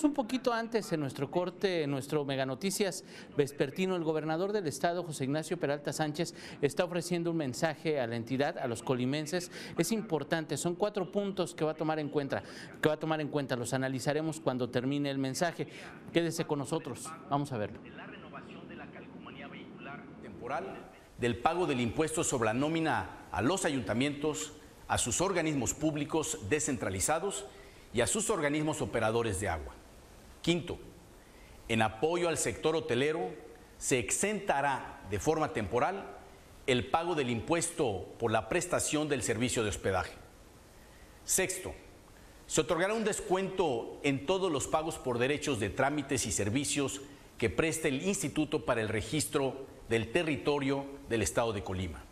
Un poquito antes en nuestro corte, en nuestro Mega Noticias vespertino, el gobernador del estado, José Ignacio Peralta Sánchez, está ofreciendo un mensaje a la entidad, a los colimenses. Es importante, son cuatro puntos que va a tomar en cuenta, que va a tomar en cuenta. Los analizaremos cuando termine el mensaje. Quédese con nosotros, vamos a verlo. La renovación de la calcomanía vehicular temporal del pago del impuesto sobre la nómina a los ayuntamientos, a sus organismos públicos descentralizados y a sus organismos operadores de agua. Quinto, en apoyo al sector hotelero, se exentará de forma temporal el pago del impuesto por la prestación del servicio de hospedaje. Sexto, se otorgará un descuento en todos los pagos por derechos de trámites y servicios que preste el Instituto para el Registro del Territorio del Estado de Colima.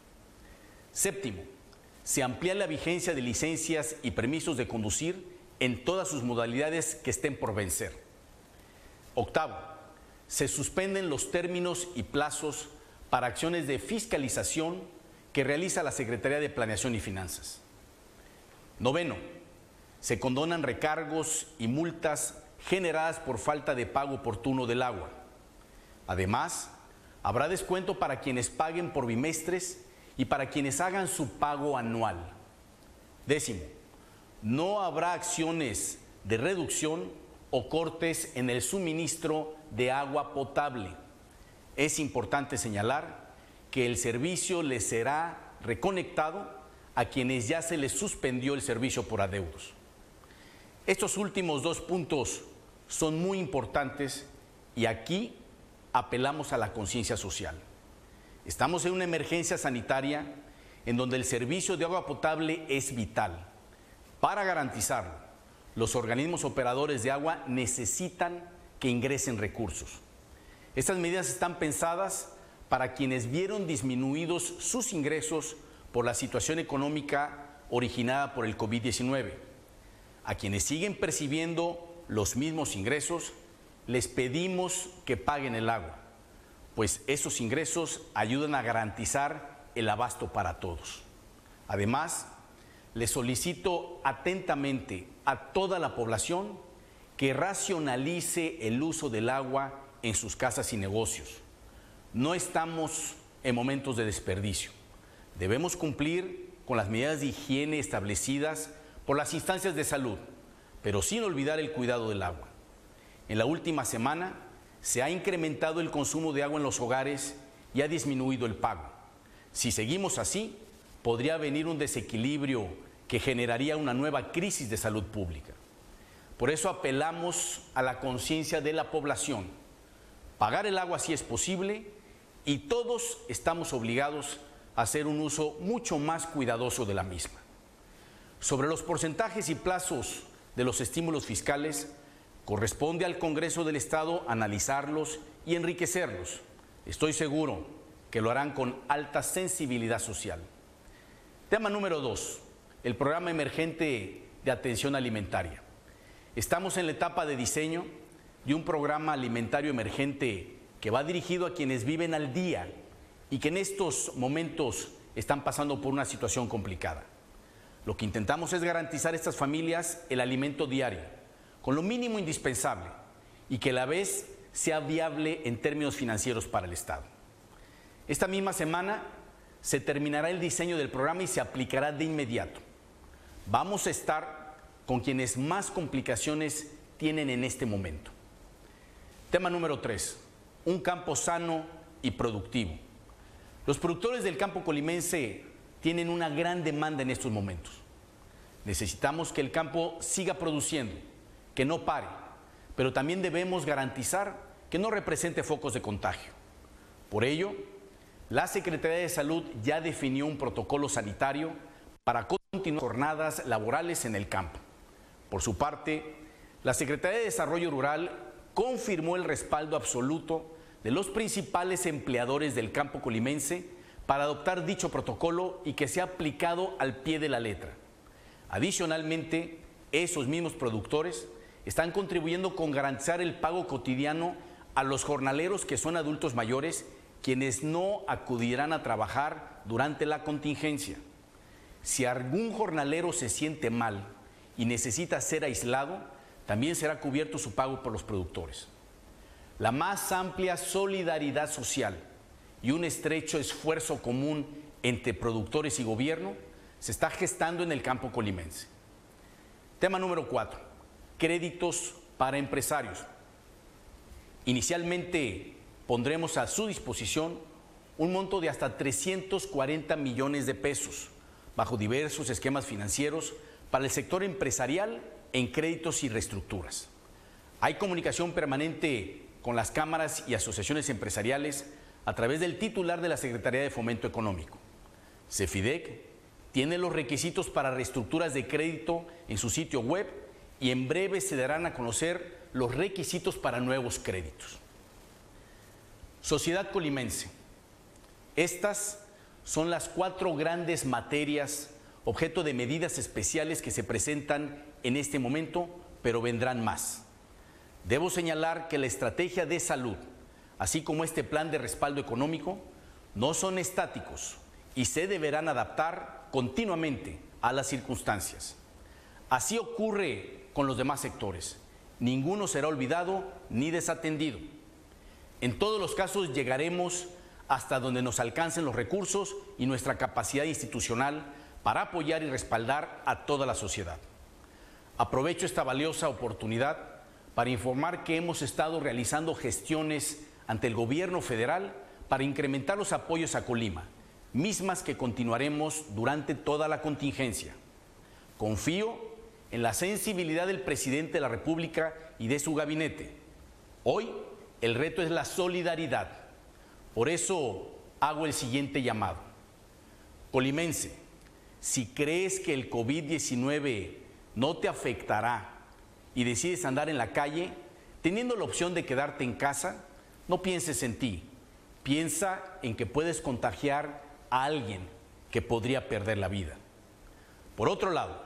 Séptimo, se amplía la vigencia de licencias y permisos de conducir en todas sus modalidades que estén por vencer. Octavo, se suspenden los términos y plazos para acciones de fiscalización que realiza la Secretaría de Planeación y Finanzas. Noveno, se condonan recargos y multas generadas por falta de pago oportuno del agua. Además, habrá descuento para quienes paguen por bimestres y para quienes hagan su pago anual. Décimo, no habrá acciones de reducción o cortes en el suministro de agua potable. Es importante señalar que el servicio les será reconectado a quienes ya se les suspendió el servicio por adeudos. Estos últimos dos puntos son muy importantes y aquí apelamos a la conciencia social. Estamos en una emergencia sanitaria en donde el servicio de agua potable es vital. Para garantizarlo, los organismos operadores de agua necesitan que ingresen recursos. Estas medidas están pensadas para quienes vieron disminuidos sus ingresos por la situación económica originada por el COVID-19. A quienes siguen percibiendo los mismos ingresos, les pedimos que paguen el agua, pues esos ingresos ayudan a garantizar el abasto para todos. Además, le solicito atentamente a toda la población que racionalice el uso del agua en sus casas y negocios. No estamos en momentos de desperdicio. Debemos cumplir con las medidas de higiene establecidas por las instancias de salud, pero sin olvidar el cuidado del agua. En la última semana se ha incrementado el consumo de agua en los hogares y ha disminuido el pago. Si seguimos así, podría venir un desequilibrio que generaría una nueva crisis de salud pública. Por eso apelamos a la conciencia de la población. Pagar el agua si es posible y todos estamos obligados a hacer un uso mucho más cuidadoso de la misma. Sobre los porcentajes y plazos de los estímulos fiscales, corresponde al Congreso del Estado analizarlos y enriquecerlos. Estoy seguro que lo harán con alta sensibilidad social. Tema número dos, el programa emergente de atención alimentaria. Estamos en la etapa de diseño de un programa alimentario emergente que va dirigido a quienes viven al día y que en estos momentos están pasando por una situación complicada. Lo que intentamos es garantizar a estas familias el alimento diario, con lo mínimo indispensable, y que a la vez sea viable en términos financieros para el Estado. Esta misma semana se terminará el diseño del programa y se aplicará de inmediato. Vamos a estar con quienes más complicaciones tienen en este momento. Tema número tres, un campo sano y productivo. Los productores del campo colimense tienen una gran demanda en estos momentos. Necesitamos que el campo siga produciendo, que no pare, pero también debemos garantizar que no represente focos de contagio. Por ello, la Secretaría de Salud ya definió un protocolo sanitario para continuar jornadas laborales en el campo. Por su parte, la Secretaría de Desarrollo Rural confirmó el respaldo absoluto de los principales empleadores del campo colimense para adoptar dicho protocolo y que sea aplicado al pie de la letra. Adicionalmente, esos mismos productores están contribuyendo con garantizar el pago cotidiano a los jornaleros que son adultos mayores quienes no acudirán a trabajar durante la contingencia. Si algún jornalero se siente mal y necesita ser aislado, también será cubierto su pago por los productores. La más amplia solidaridad social y un estrecho esfuerzo común entre productores y gobierno se está gestando en el campo colimense. Tema número cuatro, créditos para empresarios. Inicialmente pondremos a su disposición un monto de hasta 340 millones de pesos bajo diversos esquemas financieros para el sector empresarial en créditos y reestructuras. Hay comunicación permanente con las cámaras y asociaciones empresariales a través del titular de la Secretaría de Fomento Económico. CEFIDEC tiene los requisitos para reestructuras de crédito en su sitio web y en breve se darán a conocer los requisitos para nuevos créditos. Sociedad Colimense. Estas son las cuatro grandes materias objeto de medidas especiales que se presentan en este momento, pero vendrán más. Debo señalar que la estrategia de salud, así como este plan de respaldo económico, no son estáticos y se deberán adaptar continuamente a las circunstancias. Así ocurre con los demás sectores. Ninguno será olvidado ni desatendido. En todos los casos llegaremos hasta donde nos alcancen los recursos y nuestra capacidad institucional para apoyar y respaldar a toda la sociedad. Aprovecho esta valiosa oportunidad para informar que hemos estado realizando gestiones ante el gobierno federal para incrementar los apoyos a Colima, mismas que continuaremos durante toda la contingencia. Confío en la sensibilidad del presidente de la República y de su gabinete. Hoy el reto es la solidaridad. Por eso hago el siguiente llamado. Colimense, si crees que el COVID-19 no te afectará y decides andar en la calle, teniendo la opción de quedarte en casa, no pienses en ti, piensa en que puedes contagiar a alguien que podría perder la vida. Por otro lado,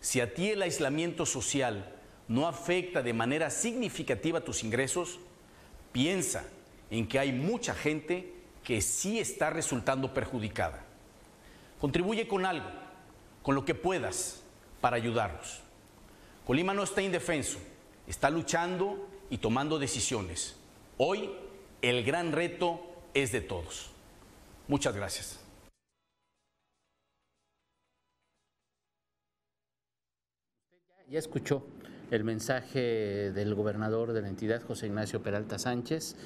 si a ti el aislamiento social no afecta de manera significativa tus ingresos, piensa en que hay mucha gente que sí está resultando perjudicada. Contribuye con algo, con lo que puedas, para ayudarlos. Colima no está indefenso, está luchando y tomando decisiones. Hoy el gran reto es de todos. Muchas gracias. Ya escuchó el mensaje del gobernador de la entidad, José Ignacio Peralta Sánchez,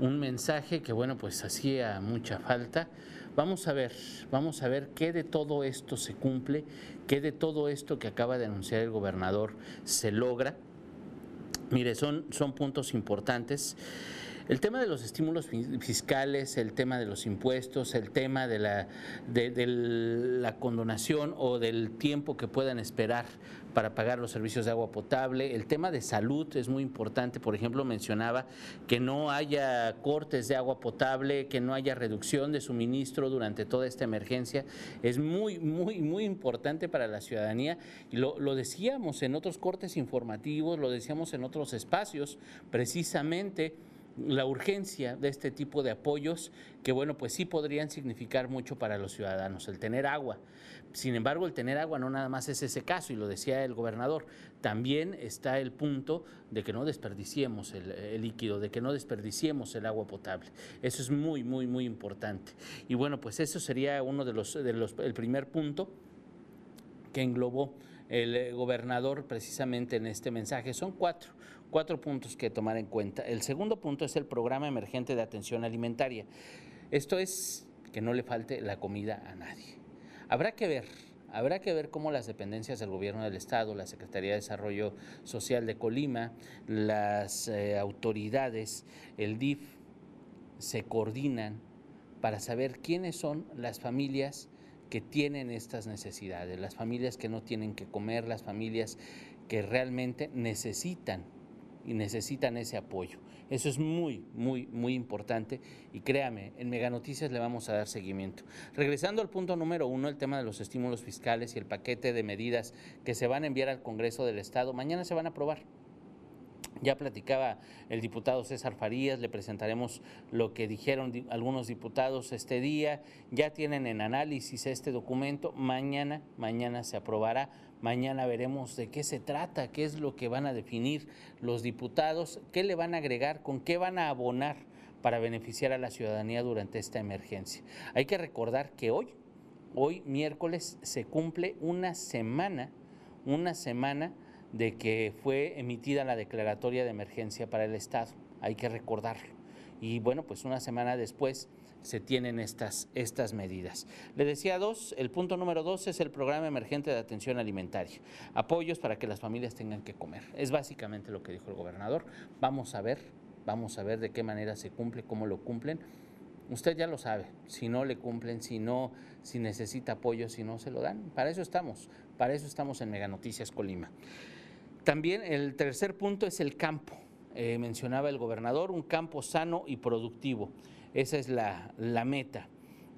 un mensaje que, bueno, pues hacía mucha falta Vamos a ver, vamos a ver qué de todo esto se cumple, qué de todo esto que acaba de anunciar el gobernador se logra. Mire, son, son puntos importantes. El tema de los estímulos fiscales, el tema de los impuestos, el tema de la, de, la condonación o del tiempo que puedan esperar para pagar los servicios de agua potable. El tema de salud es muy importante. Por ejemplo, mencionaba que no haya cortes de agua potable, que no haya reducción de suministro durante toda esta emergencia. Es muy, muy, muy importante para la ciudadanía. Lo decíamos en otros cortes informativos, lo decíamos en otros espacios, precisamente la urgencia de este tipo de apoyos que, bueno, pues sí podrían significar mucho para los ciudadanos, el tener agua. Sin embargo, el tener agua no nada más es ese caso, y lo decía el gobernador, también está el punto de que no desperdiciemos el, líquido, de que no desperdiciemos el agua potable. Eso es muy, muy, muy importante. Y bueno, pues eso sería uno de los, de los el primer punto que englobó el gobernador precisamente en este mensaje. Son cuatro cuatro puntos que tomar en cuenta. El segundo punto es el programa emergente de atención alimentaria. Esto es que no le falte la comida a nadie. Habrá que ver, habrá que ver cómo las dependencias del gobierno del estado, la Secretaría de Desarrollo Social de Colima, las eh, autoridades, el DIF, se coordinan para saber quiénes son las familias que tienen estas necesidades, las familias que no tienen que comer, las familias que realmente necesitan y necesitan ese apoyo. Eso es muy, muy, muy importante y créame, en Mega Noticias le vamos a dar seguimiento. Regresando al punto número uno, el tema de los estímulos fiscales y el paquete de medidas que se van a enviar al Congreso del Estado, mañana se van a aprobar. Ya platicaba el diputado César Farías, le presentaremos lo que dijeron algunos diputados este día. Ya tienen en análisis este documento. Mañana, mañana se aprobará. Mañana veremos de qué se trata, qué es lo que van a definir los diputados, qué le van a agregar, con qué van a abonar para beneficiar a la ciudadanía durante esta emergencia. Hay que recordar que hoy, hoy miércoles, se cumple una semana, una semana de que fue emitida la declaratoria de emergencia para el Estado. Hay que recordarlo. Y bueno, pues una semana después se tienen estas, estas medidas. Le decía dos, el punto número dos es el programa emergente de atención alimentaria. Apoyos para que las familias tengan que comer. Es básicamente lo que dijo el gobernador. Vamos a ver, vamos a ver de qué manera se cumple, cómo lo cumplen. Usted ya lo sabe, si no le cumplen, si no, si necesita apoyo, si no se lo dan. Para eso estamos, para eso estamos en Mega Noticias Colima. También el tercer punto es el campo. Eh, mencionaba el gobernador, un campo sano y productivo. Esa es la, meta.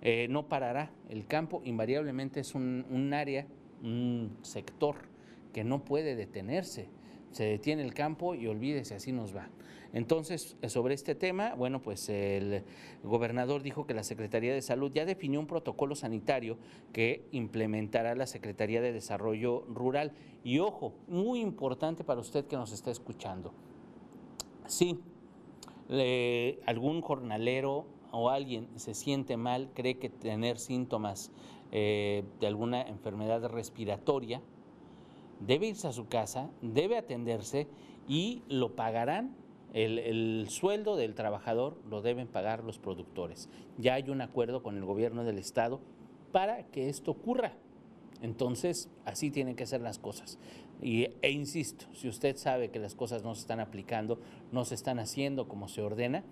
Eh, no parará. El campo invariablemente es un, un área, un sector que no puede detenerse. Se detiene el campo y olvídese, así nos va. Entonces, sobre este tema, bueno, pues el gobernador dijo que la Secretaría de Salud ya definió un protocolo sanitario que implementará la Secretaría de Desarrollo Rural. Y ojo, muy importante para usted que nos está escuchando. Sí, algún jornalero o alguien se siente mal, cree que tener síntomas eh, de alguna enfermedad respiratoria, debe irse a su casa, debe atenderse y lo pagarán el, sueldo del trabajador lo deben pagar los productores. Ya hay un acuerdo con el gobierno del estado para que esto ocurra. Entonces, así tienen que ser las cosas. Y, e insisto, si usted sabe que las cosas no se están aplicando, no se están haciendo como se ordena,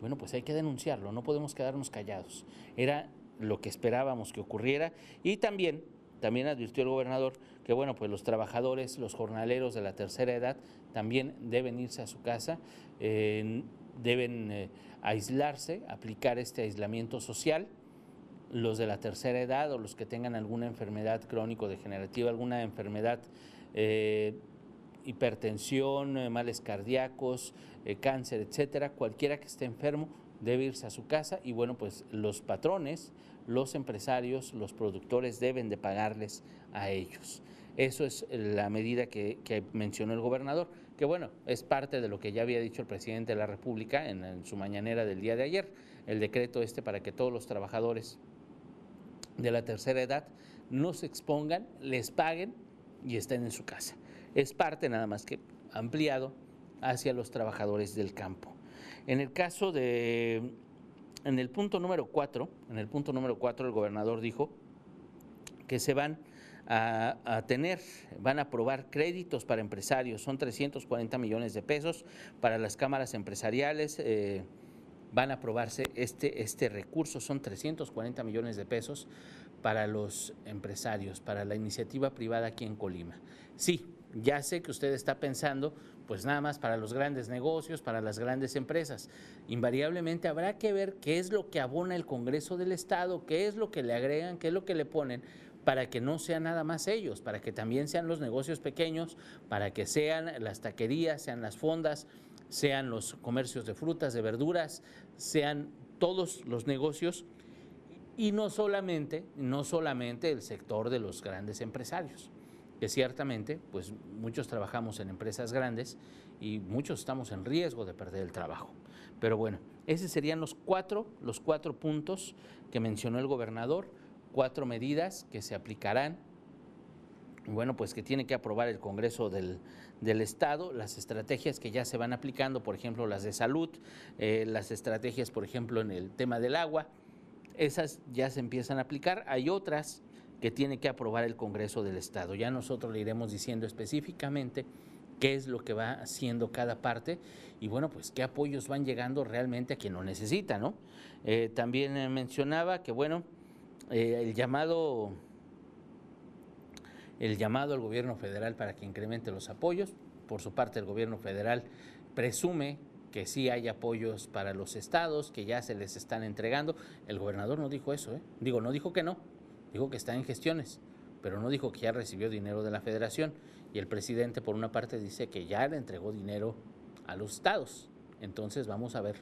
bueno, pues hay que denunciarlo, no podemos quedarnos callados. Era lo que esperábamos que ocurriera y también también advirtió el gobernador que bueno, pues los trabajadores, los jornaleros de la tercera edad también deben irse a su casa, deben eh, aislarse, aplicar este aislamiento social. Los de la tercera edad o los que tengan alguna enfermedad crónico-degenerativa, alguna enfermedad, eh, hipertensión, eh, males cardíacos, cáncer, etcétera, cualquiera que esté enfermo debe irse a su casa y bueno, pues los patrones, los empresarios, los productores deben de pagarles a ellos. Eso es la medida que, mencionó el gobernador, que bueno, es parte de lo que ya había dicho el presidente de la República en, su mañanera del día de ayer, el decreto este para que todos los trabajadores de la tercera edad no se expongan, les paguen y estén en su casa. Es parte nada más que ampliado hacia los trabajadores del campo. En el caso de en el punto número cuatro, en el punto número el gobernador dijo que se van a, tener, van a aprobar créditos para empresarios, son 340 millones de pesos para las cámaras empresariales. Eh, van a aprobarse este, este recurso, son 340 millones de pesos para los empresarios, para la iniciativa privada aquí en Colima. Sí, ya sé que usted está pensando, pues nada más para los grandes negocios, para las grandes empresas. Invariablemente habrá que ver qué es lo que abona el Congreso del Estado, qué es lo que le agregan, qué es lo que le ponen para que no sean nada más ellos, para que también sean los negocios pequeños, para que sean las taquerías, sean las fondas, sean los comercios de frutas, de verduras, sean todos los negocios y no solamente, no solamente el sector de los grandes empresarios que ciertamente, pues muchos trabajamos en empresas grandes y muchos estamos en riesgo de perder el trabajo. Pero bueno, esos serían los cuatro, los cuatro puntos que mencionó el gobernador, cuatro medidas que se aplicarán bueno, pues que tiene que aprobar el Congreso del, Estado, las estrategias que ya se van aplicando, por ejemplo, las de salud, eh, las estrategias, por ejemplo, en el tema del agua, esas ya se empiezan a aplicar. Hay otras que tiene que aprobar el Congreso del Estado. Ya nosotros le iremos diciendo específicamente qué es lo que va haciendo cada parte y bueno, pues qué apoyos van llegando realmente a quien lo necesita, ¿no? Eh, también eh, mencionaba que bueno, eh, el llamado el llamado al gobierno federal para que incremente los apoyos. Por su parte, el gobierno federal presume que sí hay apoyos para los estados, que ya se les están entregando. El gobernador no dijo eso. Digo, no dijo que no, Dijo que está en gestiones, pero no dijo que ya recibió dinero de la federación. Y el presidente, por una parte, dice que ya le entregó dinero a los estados. Entonces vamos a ver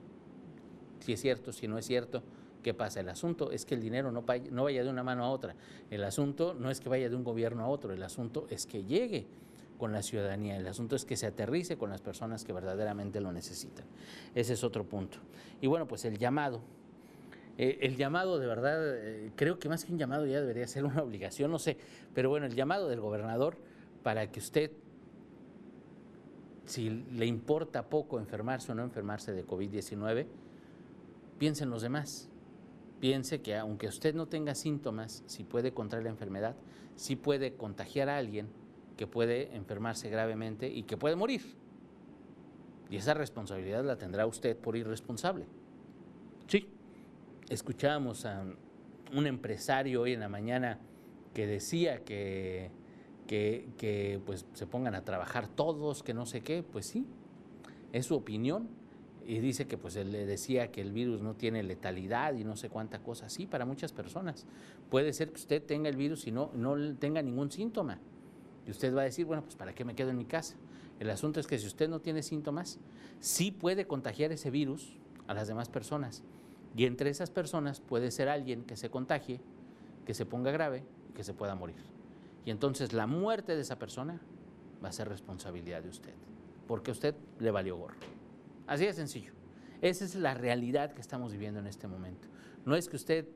si es cierto, si no es cierto. ¿Qué pasa? El asunto es que el dinero no, vaya de una mano a otra. El asunto no es que vaya de un gobierno a otro. El asunto es que llegue con la ciudadanía. El asunto es que se aterrice con las personas que verdaderamente lo necesitan. Ese es otro punto. Y bueno, pues el llamado. Eh, el llamado de verdad, eh, creo que más que un llamado ya debería ser una obligación, no sé, pero bueno, el llamado del gobernador para que usted, si le importa poco enfermarse o no enfermarse de COVID-19, piense en los demás. Piense que aunque usted no tenga síntomas, si puede contraer la enfermedad, si puede contagiar a alguien que puede enfermarse gravemente y que puede morir. Y esa responsabilidad la tendrá usted por irresponsable. Sí, escuchábamos a un empresario hoy en la mañana que decía que, que, pues se pongan a trabajar todos, que no sé qué, pues sí, es su opinión. Y dice que pues él le decía que el virus no tiene letalidad y no sé cuánta cosa. Sí, para muchas personas. Puede ser que usted tenga el virus y no, no tenga ningún síntoma. Y usted va a decir, bueno, pues ¿para qué me quedo en mi casa? El asunto es que si usted no tiene síntomas, sí puede contagiar ese virus a las demás personas. Y entre esas personas puede ser alguien que se contagie, que se ponga grave y que se pueda morir. Y entonces la muerte de esa persona va a ser responsabilidad de usted, porque usted le valió gorro. Así de sencillo. Esa es la realidad que estamos viviendo en este momento. No es que usted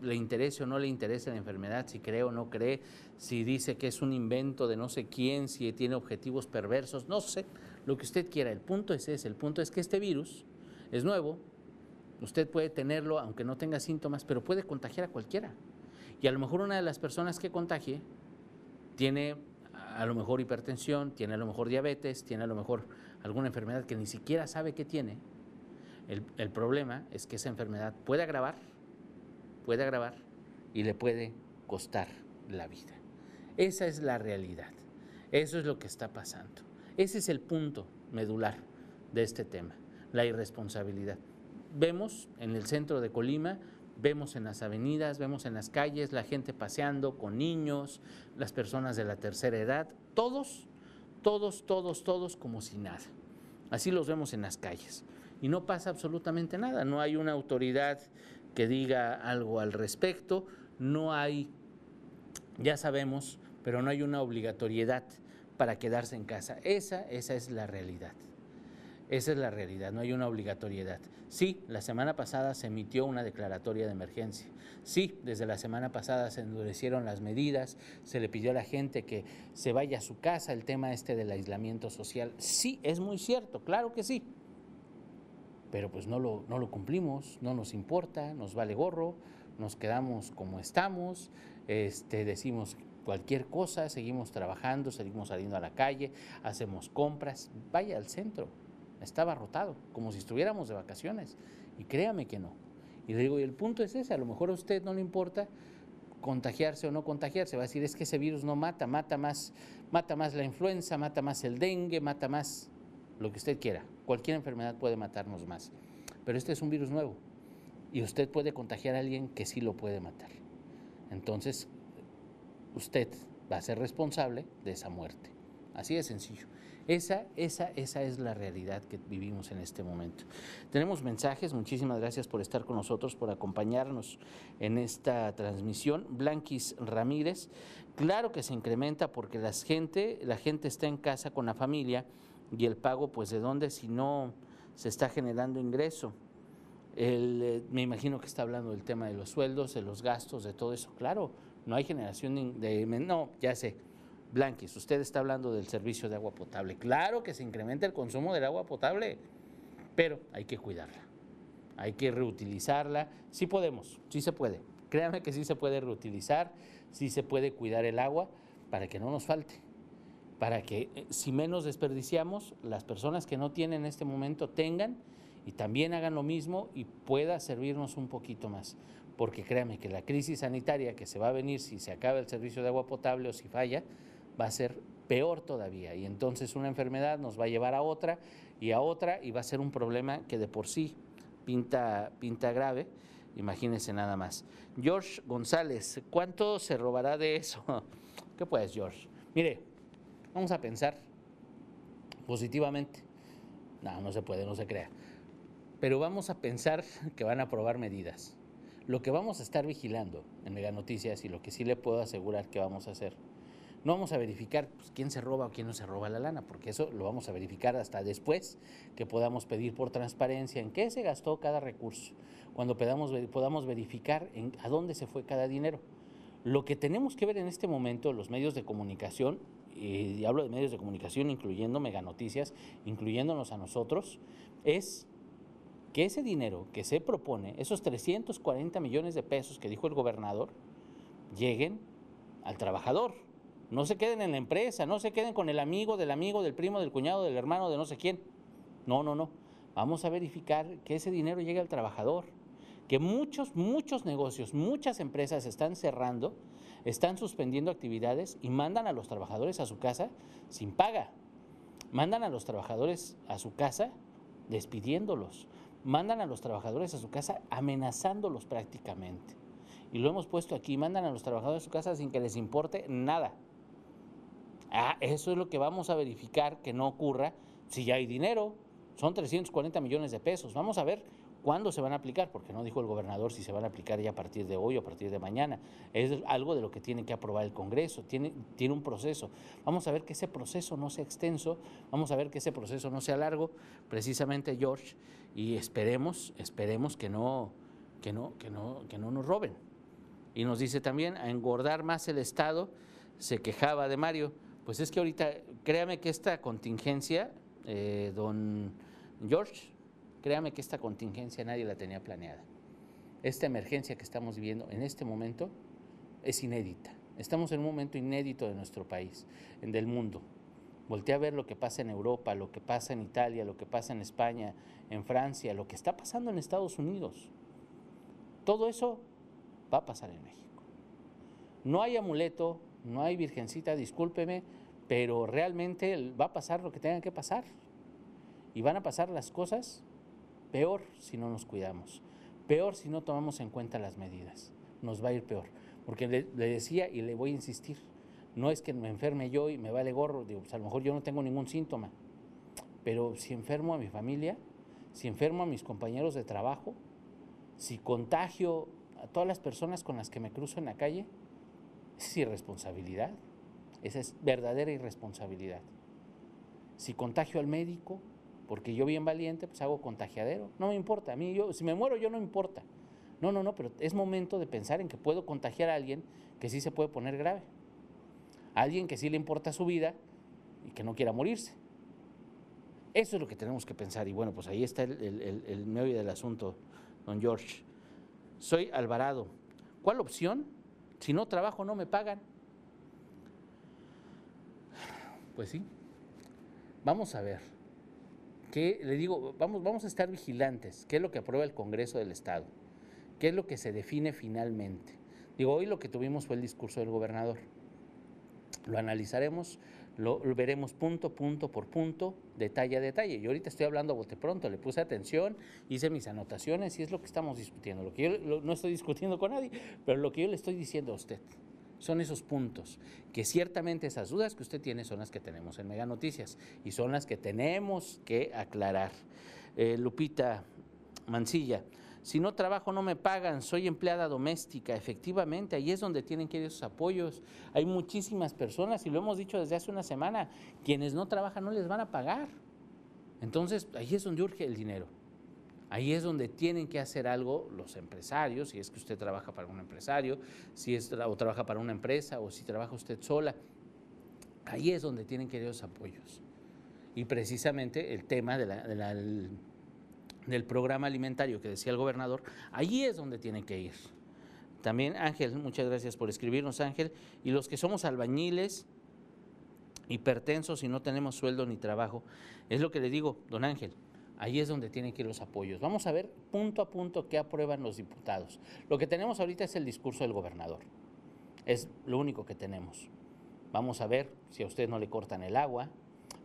le interese o no le interese la enfermedad, si cree o no cree, si dice que es un invento de no sé quién, si tiene objetivos perversos, no sé, lo que usted quiera. El punto es ese, el punto es que este virus es nuevo, usted puede tenerlo aunque no tenga síntomas, pero puede contagiar a cualquiera. Y a lo mejor una de las personas que contagie tiene a lo mejor hipertensión, tiene a lo mejor diabetes, tiene a lo mejor alguna enfermedad que ni siquiera sabe que tiene. El, el problema es que esa enfermedad puede agravar puede agravar y le puede costar la vida. Esa es la realidad. Eso es lo que está pasando. Ese es el punto medular de este tema, la irresponsabilidad. Vemos en el centro de Colima, vemos en las avenidas, vemos en las calles la gente paseando con niños, las personas de la tercera edad, todos, todos, todos, todos como si nada. Así los vemos en las calles. Y no pasa absolutamente nada, no hay una autoridad que diga algo al respecto. No hay, ya sabemos, pero no hay una obligatoriedad para quedarse en casa. Esa, esa es la realidad. Esa es la realidad, no hay una obligatoriedad. Sí, la semana pasada se emitió una declaratoria de emergencia. Sí, desde la semana pasada se endurecieron las medidas, se le pidió a la gente que se vaya a su casa, el tema este del aislamiento social. Sí, es muy cierto, claro que sí pero pues no lo, no lo cumplimos, no nos importa, nos vale gorro, nos quedamos como estamos, este, decimos cualquier cosa, seguimos trabajando, seguimos saliendo a la calle, hacemos compras, vaya al centro, estaba rotado, como si estuviéramos de vacaciones, y créame que no. Y le digo, y el punto es ese, a lo mejor a usted no le importa contagiarse o no contagiarse, va a decir, es que ese virus no mata, mata más, mata más la influenza, mata más el dengue, mata más lo que usted quiera. Cualquier enfermedad puede matarnos más. Pero este es un virus nuevo y usted puede contagiar a alguien que sí lo puede matar. Entonces, usted va a ser responsable de esa muerte. Así de sencillo. Esa, esa, esa es la realidad que vivimos en este momento. Tenemos mensajes, muchísimas gracias por estar con nosotros, por acompañarnos en esta transmisión. Blanquis Ramírez, claro que se incrementa porque la gente, la gente está en casa con la familia y el pago, pues de dónde si no se está generando ingreso. Eh, me imagino que está hablando del tema de los sueldos, de los gastos, de todo eso. Claro, no hay generación de... No, ya sé. Blanquis, usted está hablando del servicio de agua potable. Claro que se incrementa el consumo del agua potable, pero hay que cuidarla. Hay que reutilizarla. Sí podemos, sí se puede. Créame que sí se puede reutilizar, sí se puede cuidar el agua para que no nos falte para que eh, si menos desperdiciamos, las personas que no tienen en este momento tengan y también hagan lo mismo y pueda servirnos un poquito más. Porque créanme que la crisis sanitaria que se va a venir si se acaba el servicio de agua potable o si falla, va a ser peor todavía. Y entonces una enfermedad nos va a llevar a otra y a otra y va a ser un problema que de por sí pinta, pinta grave. Imagínense nada más. George González, ¿cuánto se robará de eso? ¿Qué puedes, George? Mire, Vamos a pensar positivamente. No, no se puede, no se crea. Pero vamos a pensar que van a aprobar medidas. Lo que vamos a estar vigilando en Mega Noticias y lo que sí le puedo asegurar que vamos a hacer, no vamos a verificar pues, quién se roba o quién no se roba la lana, porque eso lo vamos a verificar hasta después que podamos pedir por transparencia en qué se gastó cada recurso, cuando podamos, podamos verificar a dónde se fue cada dinero. Lo que tenemos que ver en este momento los medios de comunicación, y hablo de medios de comunicación incluyendo Mega Noticias, incluyéndonos a nosotros, es que ese dinero que se propone, esos 340 millones de pesos que dijo el gobernador, lleguen al trabajador. No se queden en la empresa, no se queden con el amigo del amigo, del primo, del cuñado, del hermano, de no sé quién. No, no, no. Vamos a verificar que ese dinero llegue al trabajador. Que muchos, muchos negocios, muchas empresas están cerrando, están suspendiendo actividades y mandan a los trabajadores a su casa sin paga. Mandan a los trabajadores a su casa despidiéndolos mandan a los trabajadores a su casa amenazándolos prácticamente. Y lo hemos puesto aquí, mandan a los trabajadores a su casa sin que les importe nada. Ah, eso es lo que vamos a verificar que no ocurra si ya hay dinero. Son 340 millones de pesos. Vamos a ver cuándo se van a aplicar, porque no dijo el gobernador si se van a aplicar ya a partir de hoy o a partir de mañana. Es algo de lo que tiene que aprobar el Congreso, tiene, tiene un proceso. Vamos a ver que ese proceso no sea extenso, vamos a ver que ese proceso no sea largo, precisamente George, y esperemos, esperemos que no, que no, que no, que no nos roben. Y nos dice también, a engordar más el Estado, se quejaba de Mario. Pues es que ahorita, créame que esta contingencia, eh, don George, créame que esta contingencia nadie la tenía planeada. Esta emergencia que estamos viviendo en este momento es inédita. Estamos en un momento inédito de nuestro país, del mundo. Voltea a ver lo que pasa en Europa, lo que pasa en Italia, lo que pasa en España, en Francia, lo que está pasando en Estados Unidos. Todo eso va a pasar en México. No hay amuleto, no hay virgencita, discúlpeme, pero realmente va a pasar lo que tenga que pasar. Y van a pasar las cosas peor si no nos cuidamos, peor si no tomamos en cuenta las medidas. Nos va a ir peor. Porque le, decía y le voy a insistir, no es que me enferme yo y me vale gorro, pues a lo mejor yo no tengo ningún síntoma, pero si enfermo a mi familia, si enfermo a mis compañeros de trabajo, si contagio a todas las personas con las que me cruzo en la calle, es irresponsabilidad, esa es verdadera irresponsabilidad. Si contagio al médico, porque yo bien valiente, pues hago contagiadero, no me importa, a mí yo, si me muero yo no importa. No, no, no, pero es momento de pensar en que puedo contagiar a alguien que sí se puede poner grave alguien que sí le importa su vida y que no quiera morirse. Eso es lo que tenemos que pensar. Y bueno, pues ahí está el, medio del asunto, don George. Soy Alvarado. ¿Cuál opción? Si no trabajo, no me pagan. Pues sí. Vamos a ver. ¿Qué le digo? Vamos, vamos a estar vigilantes. ¿Qué es lo que aprueba el Congreso del Estado? ¿Qué es lo que se define finalmente? Digo, hoy lo que tuvimos fue el discurso del gobernador. Lo analizaremos, lo, veremos punto, punto por punto, detalle a detalle. Yo ahorita estoy hablando a bote pronto, le puse atención, hice mis anotaciones y es lo que estamos discutiendo. Lo que yo no estoy discutiendo con nadie, pero lo que yo le estoy diciendo a usted son esos puntos, que ciertamente esas dudas que usted tiene son las que tenemos en Mega Noticias y son las que tenemos que aclarar. Eh, Lupita Mancilla, si no trabajo no me pagan, soy empleada doméstica, efectivamente, ahí es donde tienen que ir esos apoyos. Hay muchísimas personas, y lo hemos dicho desde hace una semana, quienes no trabajan no les van a pagar. Entonces, ahí es donde urge el dinero. Ahí es donde tienen que hacer algo los empresarios, si es que usted trabaja para un empresario, si es, o trabaja para una empresa, o si trabaja usted sola. Ahí es donde tienen que ir esos apoyos. Y precisamente el tema del programa alimentario que decía el gobernador, allí es donde tienen que ir. También Ángel, muchas gracias por escribirnos Ángel, y los que somos albañiles, hipertensos y no tenemos sueldo ni trabajo, es lo que le digo, don Ángel, ahí es donde tienen que ir los apoyos. Vamos a ver punto a punto qué aprueban los diputados. Lo que tenemos ahorita es el discurso del gobernador, es lo único que tenemos. Vamos a ver si a usted no le cortan el agua,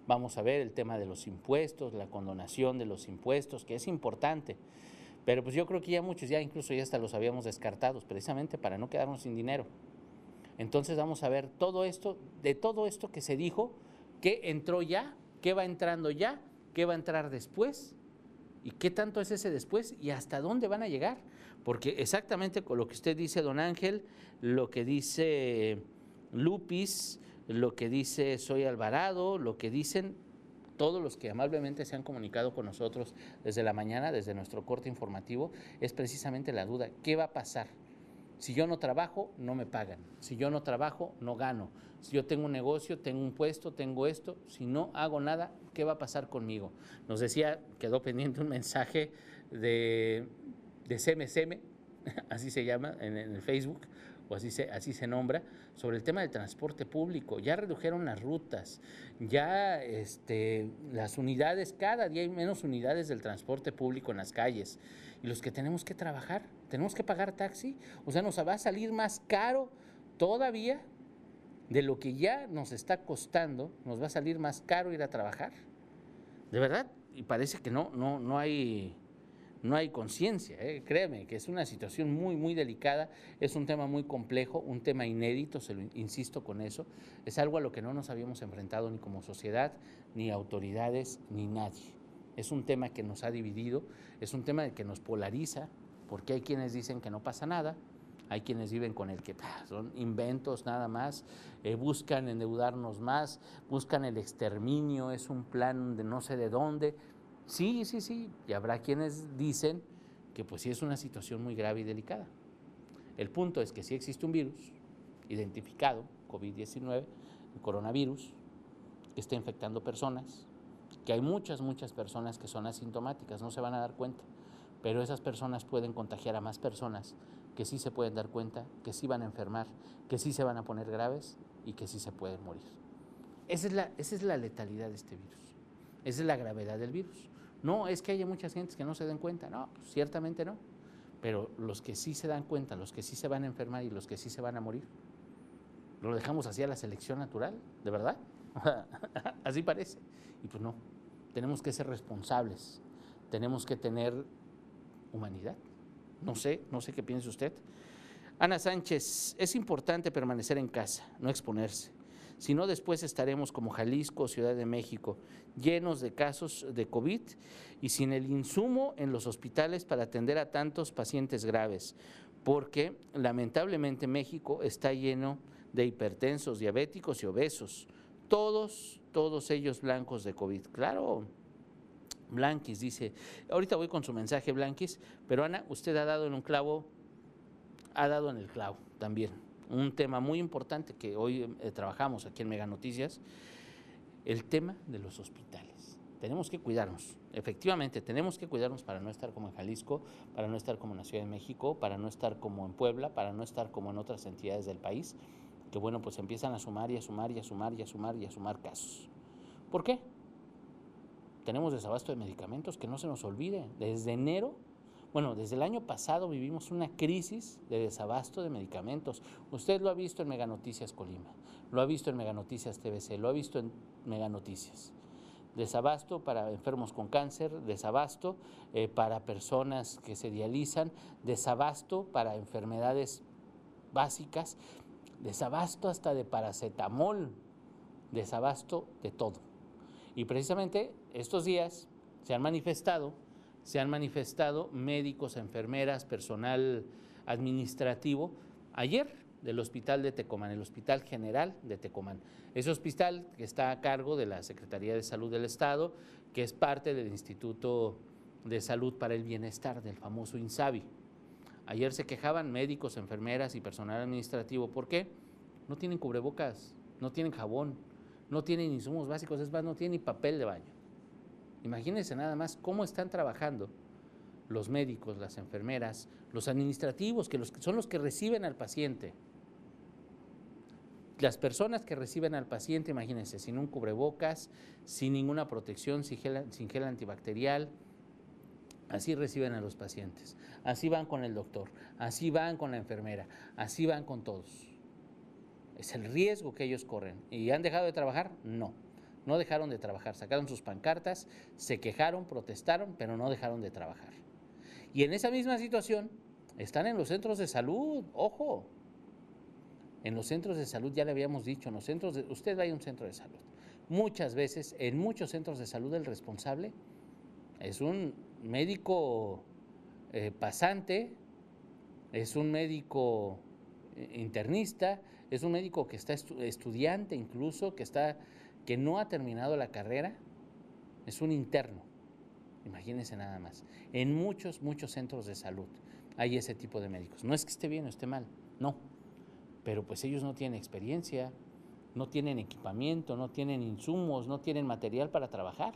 Vamos a ver el tema de los impuestos, la condonación de los impuestos, que es importante. Pero pues yo creo que ya muchos ya incluso ya hasta los habíamos descartado, precisamente para no quedarnos sin dinero. Entonces vamos a ver todo esto, de todo esto que se dijo, qué entró ya, qué va entrando ya qué va a entrar después y qué tanto es ese después y hasta dónde van a llegar. Porque exactamente con lo que usted dice, don Ángel, lo que dice Lupis, lo que dice Soy Alvarado, lo que dicen todos los que amablemente se han comunicado con nosotros desde la mañana, desde nuestro corte informativo, es precisamente la duda, ¿qué va a pasar? Si yo no trabajo, no me pagan. Si yo no trabajo, no gano. Si yo tengo un negocio, tengo un puesto, tengo esto, si no hago nada, ¿qué va a pasar conmigo? Nos decía, quedó pendiente un mensaje de, de CMCM, así se llama en el Facebook, o así se, así se nombra, sobre el tema del transporte público. Ya redujeron las rutas, ya este, las unidades, cada día hay menos unidades del transporte público en las calles. Y los que tenemos que trabajar, tenemos que pagar taxi, o sea, nos va a salir más caro todavía de lo que ya nos está costando, nos va a salir más caro ir a trabajar. De verdad, y parece que no, no, no hay no hay conciencia. ¿eh? Créeme que es una situación muy, muy delicada, es un tema muy complejo, un tema inédito, se lo insisto con eso, es algo a lo que no nos habíamos enfrentado ni como sociedad, ni autoridades, ni nadie. Es un tema que nos ha dividido, es un tema que nos polariza, porque hay quienes dicen que no pasa nada, hay quienes viven con el que son inventos nada más, eh, buscan endeudarnos más, buscan el exterminio, es un plan de no sé de dónde, Sí, sí, sí. Y habrá quienes dicen que pues sí es una situación muy grave y delicada. El punto es que si existe un virus identificado, COVID-19, coronavirus, que está infectando personas, que hay muchas, muchas personas que son asintomáticas, no se van a dar cuenta, pero esas personas pueden contagiar a más personas que sí se pueden dar cuenta, que sí van a enfermar, que sí se van a poner graves y que sí se pueden morir. Esa es la, esa es la letalidad de este virus, esa es la gravedad del virus. No, es que hay muchas gentes que no se den cuenta. No, pues, ciertamente no. Pero los que sí se dan cuenta, los que sí se van a enfermar y los que sí se van a morir, lo dejamos así a la selección natural, ¿de verdad? así parece. Y pues no, tenemos que ser responsables, tenemos que tener humanidad. No sé, no sé qué piensa usted. Ana Sánchez, es importante permanecer en casa, no exponerse. Si no, después estaremos como Jalisco, Ciudad de México, llenos de casos de COVID y sin el insumo en los hospitales para atender a tantos pacientes graves, porque lamentablemente México está lleno de hipertensos, diabéticos y obesos, todos, todos ellos blancos de COVID. Claro, Blanquis dice, ahorita voy con su mensaje Blanquis, pero Ana, usted ha dado en un clavo, ha dado en el clavo también un tema muy importante que hoy eh, trabajamos aquí en Mega Noticias, el tema de los hospitales. Tenemos que cuidarnos, efectivamente, tenemos que cuidarnos para no estar como en Jalisco, para no estar como en la Ciudad de México, para no estar como en Puebla, para no estar como en otras entidades del país, que bueno, pues empiezan a sumar y a sumar y a sumar y a sumar y a sumar casos. ¿Por qué? Tenemos desabasto de medicamentos, que no se nos olvide, desde enero bueno, desde el año pasado vivimos una crisis de desabasto de medicamentos. Usted lo ha visto en Mega Noticias Colima, lo ha visto en Mega Noticias TVC, lo ha visto en Mega Noticias. Desabasto para enfermos con cáncer, desabasto eh, para personas que se dializan, desabasto para enfermedades básicas, desabasto hasta de paracetamol, desabasto de todo. Y precisamente estos días se han manifestado se han manifestado médicos, enfermeras, personal administrativo, ayer del Hospital de Tecomán, el Hospital General de Tecomán. Ese hospital que está a cargo de la Secretaría de Salud del Estado, que es parte del Instituto de Salud para el Bienestar, del famoso INSABI. Ayer se quejaban médicos, enfermeras y personal administrativo. ¿Por qué? No tienen cubrebocas, no tienen jabón, no tienen insumos básicos, es más, no tienen ni papel de baño. Imagínense nada más cómo están trabajando los médicos, las enfermeras, los administrativos, que, son los que reciben al paciente. Las personas que reciben al paciente, imagínense, sin un cubrebocas, sin ninguna protección, sin gel, sin gel antibacterial, así reciben a los pacientes. Así van con el doctor, así van con la enfermera, así van con todos. Es el riesgo que ellos corren. ¿Y han dejado de trabajar? No. No dejaron de trabajar, sacaron sus pancartas, se quejaron, protestaron, pero no dejaron de trabajar. Y en esa misma situación están en los centros de salud, ojo. En los centros de salud, ya le habíamos dicho, en los centros de, usted va a un centro de salud. muchas veces en muchos centros de salud el responsable es un médico eh, pasante, es un médico eh, internista, es un médico que está estudiante incluso, que, está, que no ha terminado la carrera, es un interno. Imagínense nada más. En muchos, muchos centros de salud hay ese tipo de médicos. No es que esté bien o esté mal, no. Pero pues ellos no tienen experiencia, no tienen equipamiento, no tienen insumos, no tienen material para trabajar.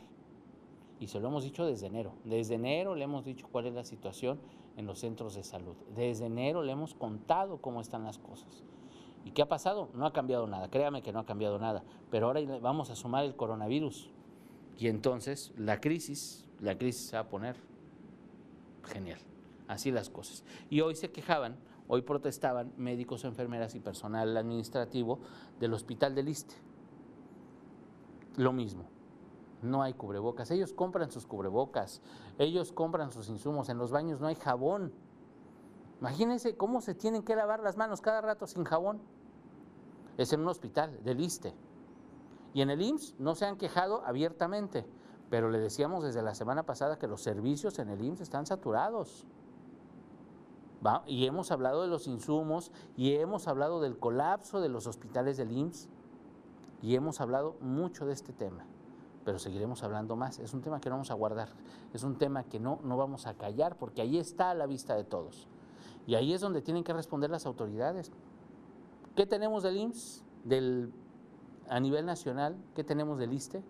Y se lo hemos dicho desde enero. Desde enero le hemos dicho cuál es la situación en los centros de salud. Desde enero le hemos contado cómo están las cosas. ¿Y qué ha pasado? No ha cambiado nada, créame que no ha cambiado nada. Pero ahora vamos a sumar el coronavirus. Y entonces la crisis, la crisis se va a poner genial. Así las cosas. Y hoy se quejaban Hoy protestaban médicos, enfermeras y personal administrativo del Hospital del Liste. Lo mismo, no hay cubrebocas. Ellos compran sus cubrebocas, ellos compran sus insumos. En los baños no hay jabón. Imagínense cómo se tienen que lavar las manos cada rato sin jabón. Es en un hospital del Liste. Y en el IMSS no se han quejado abiertamente, pero le decíamos desde la semana pasada que los servicios en el IMSS están saturados y hemos hablado de los insumos y hemos hablado del colapso de los hospitales del IMSS y hemos hablado mucho de este tema, pero seguiremos hablando más. Es un tema que no vamos a guardar, es un tema que no, no vamos a callar porque ahí está a la vista de todos. Y ahí es donde tienen que responder las autoridades. ¿Qué tenemos del IMSS? Del, a nivel nacional, ¿qué tenemos del ISTE?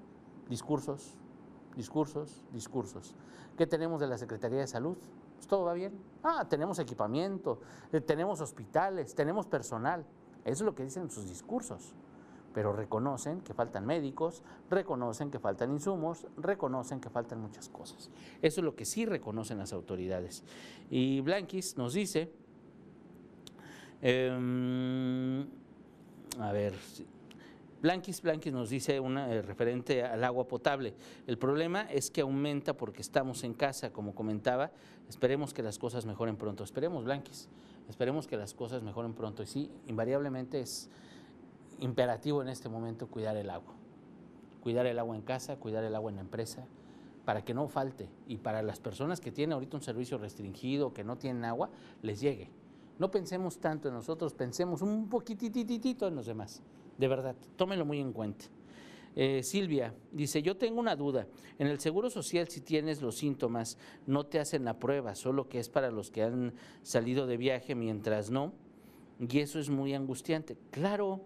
Discursos, discursos, discursos. ¿Qué tenemos de la Secretaría de Salud? Pues, todo va bien. Ah, tenemos equipamiento, eh, tenemos hospitales, tenemos personal. Eso es lo que dicen en sus discursos. Pero reconocen que faltan médicos, reconocen que faltan insumos, reconocen que faltan muchas cosas. Eso es lo que sí reconocen las autoridades. Y Blanquis nos dice, em, a ver, Blanquis Blanquis nos dice una eh, referente al agua potable. El problema es que aumenta porque estamos en casa, como comentaba. Esperemos que las cosas mejoren pronto. Esperemos, Blanquis. Esperemos que las cosas mejoren pronto. Y sí, invariablemente es imperativo en este momento cuidar el agua. Cuidar el agua en casa, cuidar el agua en la empresa, para que no falte. Y para las personas que tienen ahorita un servicio restringido, que no tienen agua, les llegue. No pensemos tanto en nosotros, pensemos un poquitititito en los demás de verdad, tómenlo muy en cuenta. Eh, Silvia dice, yo tengo una duda. En el Seguro Social, si tienes los síntomas, no te hacen la prueba, solo que es para los que han salido de viaje, mientras no. Y eso es muy angustiante. Claro,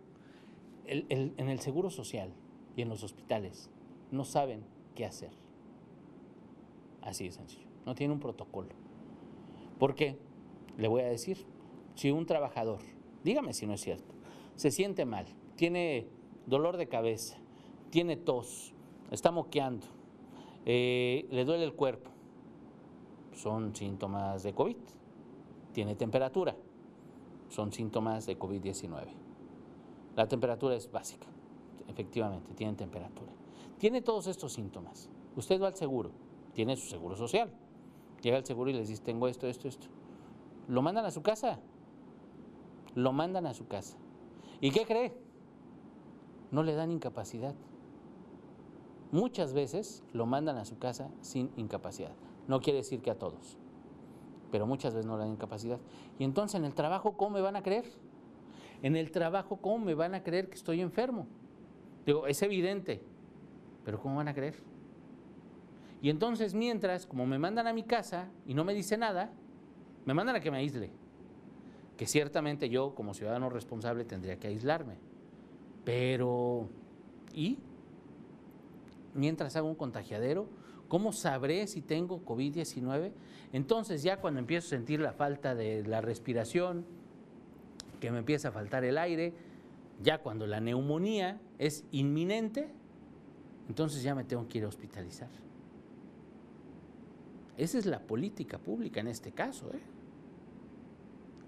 en el Seguro Social y en los hospitales no saben qué hacer. Así de sencillo. No tienen un protocolo. ¿Por qué? Le voy a decir, si un trabajador, dígame si no es cierto, se siente mal, tiene dolor de cabeza, tiene tos, está moqueando, eh, le duele el cuerpo, son síntomas de COVID. Tiene temperatura, son síntomas de COVID-19. La temperatura es básica, efectivamente, tiene temperatura. Tiene todos estos síntomas. Usted va al seguro, tiene su seguro social. Llega al seguro y les dice, tengo esto, esto, esto. Lo mandan a su casa. Lo mandan a su casa. ¿Y qué cree? no le dan incapacidad. Muchas veces lo mandan a su casa sin incapacidad. No quiere decir que a todos, pero muchas veces no le dan incapacidad. Y entonces en el trabajo, ¿cómo me van a creer? En el trabajo, ¿cómo me van a creer que estoy enfermo? Digo, es evidente, pero ¿cómo van a creer? Y entonces mientras, como me mandan a mi casa y no me dice nada, me mandan a que me aísle. Que ciertamente yo, como ciudadano responsable, tendría que aislarme. Pero, ¿y? Mientras hago un contagiadero, ¿cómo sabré si tengo COVID-19? Entonces ya cuando empiezo a sentir la falta de la respiración, que me empieza a faltar el aire, ya cuando la neumonía es inminente, entonces ya me tengo que ir a hospitalizar. Esa es la política pública en este caso. ¿eh?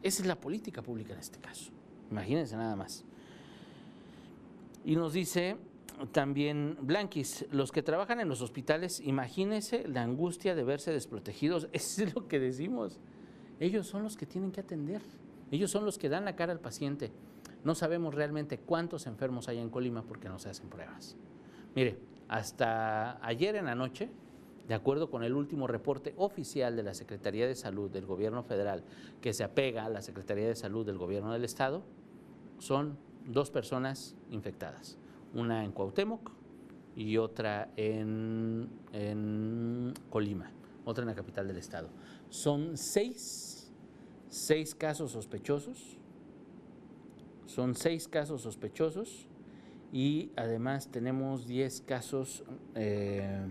Esa es la política pública en este caso. Imagínense nada más. Y nos dice también Blanquis, los que trabajan en los hospitales, imagínense la angustia de verse desprotegidos. Eso es lo que decimos. Ellos son los que tienen que atender. Ellos son los que dan la cara al paciente. No sabemos realmente cuántos enfermos hay en Colima porque no se hacen pruebas. Mire, hasta ayer en la noche, de acuerdo con el último reporte oficial de la Secretaría de Salud del Gobierno Federal, que se apega a la Secretaría de Salud del Gobierno del Estado, son dos personas infectadas, una en Cuauhtémoc y otra en, en Colima, otra en la capital del Estado. Son seis, seis casos sospechosos, son seis casos sospechosos y además tenemos 10 casos eh,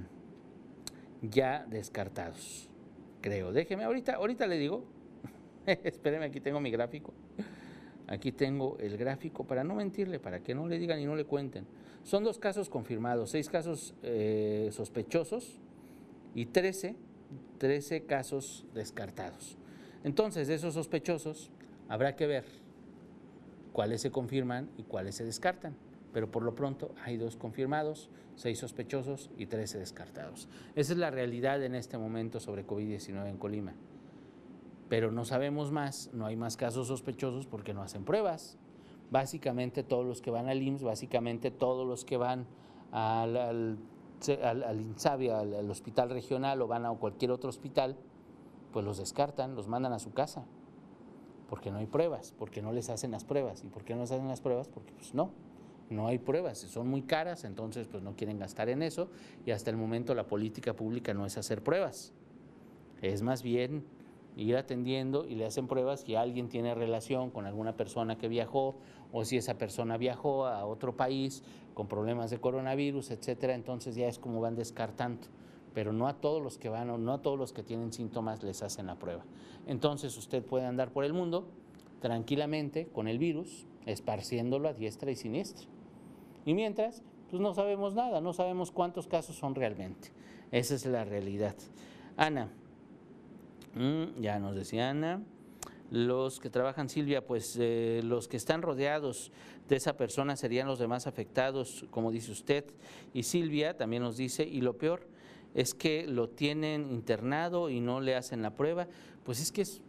ya descartados, creo. Déjeme, ahorita, ahorita le digo, espéreme, aquí tengo mi gráfico. Aquí tengo el gráfico para no mentirle, para que no le digan y no le cuenten. Son dos casos confirmados, seis casos eh, sospechosos y 13, 13 casos descartados. Entonces, de esos sospechosos, habrá que ver cuáles se confirman y cuáles se descartan pero por lo pronto hay dos confirmados, seis sospechosos y 13 descartados. Esa es la realidad en este momento sobre COVID-19 en Colima. Pero no sabemos más, no hay más casos sospechosos porque no hacen pruebas. Básicamente todos los que van al IMSS, básicamente todos los que van al, al al, hospital regional o van a cualquier otro hospital, pues los descartan, los mandan a su casa, porque no hay pruebas, porque no les hacen las pruebas. ¿Y por qué no les hacen las pruebas? Porque pues no, no hay pruebas, son muy caras, entonces pues no quieren gastar en eso y hasta el momento la política pública no es hacer pruebas, es más bien ir atendiendo y le hacen pruebas si alguien tiene relación con alguna persona que viajó o si esa persona viajó a otro país con problemas de coronavirus, etcétera, entonces ya es como van descartando, pero no a todos los que van o no a todos los que tienen síntomas les hacen la prueba. Entonces usted puede andar por el mundo tranquilamente con el virus, esparciéndolo a diestra y siniestra. Y mientras, pues no sabemos nada, no sabemos cuántos casos son realmente. Esa es la realidad. Ana, mm, ya nos decía Ana, los que trabajan, Silvia, pues eh, los que están rodeados de esa persona serían los demás afectados, como dice usted. Y Silvia también nos dice, y lo peor es que lo tienen internado y no le hacen la prueba. Pues es que es,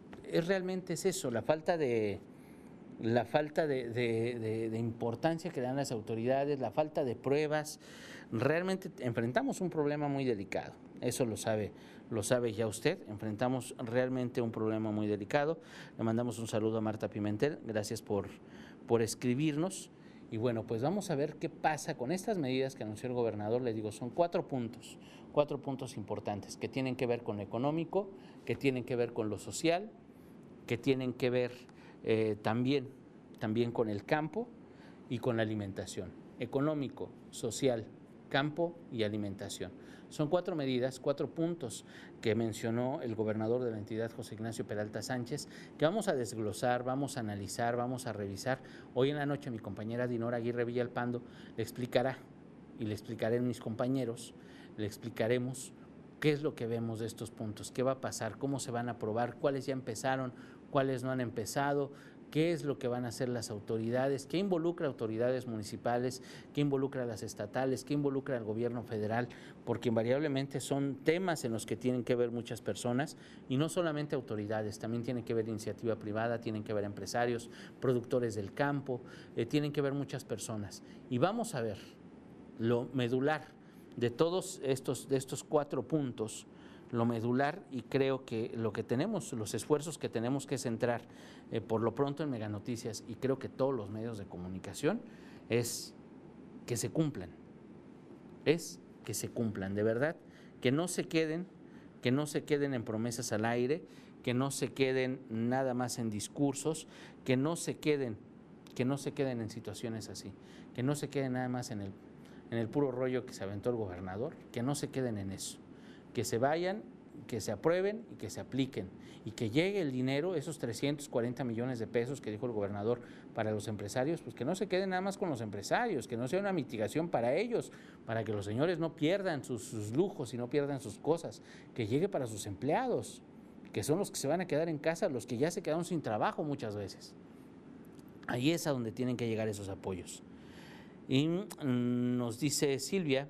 realmente es eso, la falta de, la falta de, importancia que dan las autoridades, la falta de pruebas. Realmente enfrentamos un problema muy delicado, eso lo sabe, lo sabe ya usted, enfrentamos realmente un problema muy delicado. Le mandamos un saludo a Marta Pimentel, gracias por, por escribirnos. Y bueno, pues vamos a ver qué pasa con estas medidas que anunció el gobernador. Le digo, son cuatro puntos, cuatro puntos importantes que tienen que ver con lo económico, que tienen que ver con lo social, que tienen que ver eh, también, también con el campo y con la alimentación, económico, social, campo y alimentación. Son cuatro medidas, cuatro puntos que mencionó el gobernador de la entidad, José Ignacio Peralta Sánchez, que vamos a desglosar, vamos a analizar, vamos a revisar. Hoy en la noche mi compañera Dinora Aguirre Villalpando le explicará y le explicaré a mis compañeros, le explicaremos qué es lo que vemos de estos puntos, qué va a pasar, cómo se van a aprobar, cuáles ya empezaron, cuáles no han empezado, qué es lo que van a hacer las autoridades, qué involucra autoridades municipales, qué involucra las estatales, qué involucra al gobierno federal, porque invariablemente son temas en los que tienen que ver muchas personas y no solamente autoridades, también tienen que ver iniciativa privada, tienen que ver empresarios, productores del campo, eh, tienen que ver muchas personas. Y vamos a ver lo medular de todos estos, de estos cuatro puntos lo medular y creo que lo que tenemos, los esfuerzos que tenemos que centrar eh, por lo pronto en Mega Noticias y creo que todos los medios de comunicación es que se cumplan, es que se cumplan, de verdad, que no se queden, que no se queden en promesas al aire, que no se queden nada más en discursos, que no se queden, que no se queden en situaciones así, que no se queden nada más en el, en el puro rollo que se aventó el gobernador, que no se queden en eso que se vayan, que se aprueben y que se apliquen y que llegue el dinero, esos 340 millones de pesos que dijo el gobernador para los empresarios, pues que no se queden nada más con los empresarios, que no sea una mitigación para ellos, para que los señores no pierdan sus, lujos y no pierdan sus cosas, que llegue para sus empleados, que son los que se van a quedar en casa, los que ya se quedaron sin trabajo muchas veces. Ahí es a donde tienen que llegar esos apoyos. Y nos dice Silvia,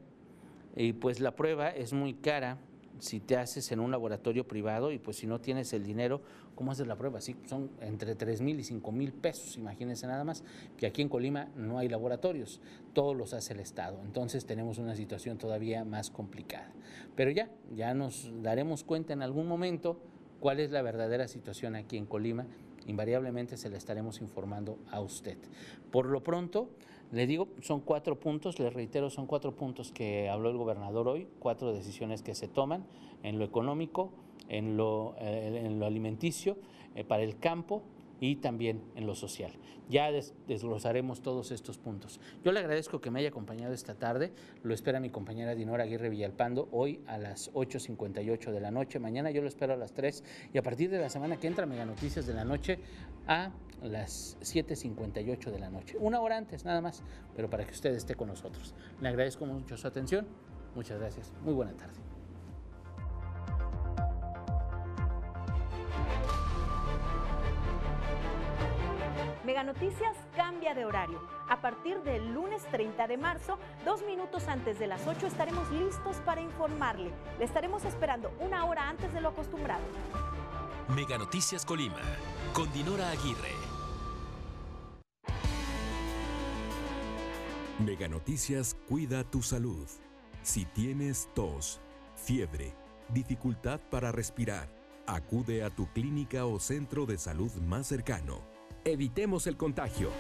y pues la prueba es muy cara, si te haces en un laboratorio privado y pues si no tienes el dinero, ¿cómo haces la prueba? Sí, son entre 3 mil y 5 mil pesos, imagínense nada más, que aquí en Colima no hay laboratorios, todos los hace el Estado, entonces tenemos una situación todavía más complicada. Pero ya, ya nos daremos cuenta en algún momento cuál es la verdadera situación aquí en Colima, invariablemente se le estaremos informando a usted. Por lo pronto, le digo, son cuatro puntos, le reitero, son cuatro puntos que habló el gobernador hoy, cuatro decisiones que se toman en lo económico, en lo, eh, en lo alimenticio, eh, para el campo y también en lo social. Ya desglosaremos todos estos puntos. Yo le agradezco que me haya acompañado esta tarde. Lo espera mi compañera Dinora Aguirre Villalpando hoy a las 8.58 de la noche. Mañana yo lo espero a las 3 y a partir de la semana que entra Mega Noticias de la noche a las 7.58 de la noche. Una hora antes nada más, pero para que usted esté con nosotros. Le agradezco mucho su atención. Muchas gracias. Muy buena tarde. Mega Noticias cambia de horario. A partir del lunes 30 de marzo, dos minutos antes de las 8 estaremos listos para informarle. Le estaremos esperando una hora antes de lo acostumbrado. Mega Noticias Colima, con Dinora Aguirre. Mega Noticias cuida tu salud. Si tienes tos, fiebre, dificultad para respirar, acude a tu clínica o centro de salud más cercano Evitemos el contagio.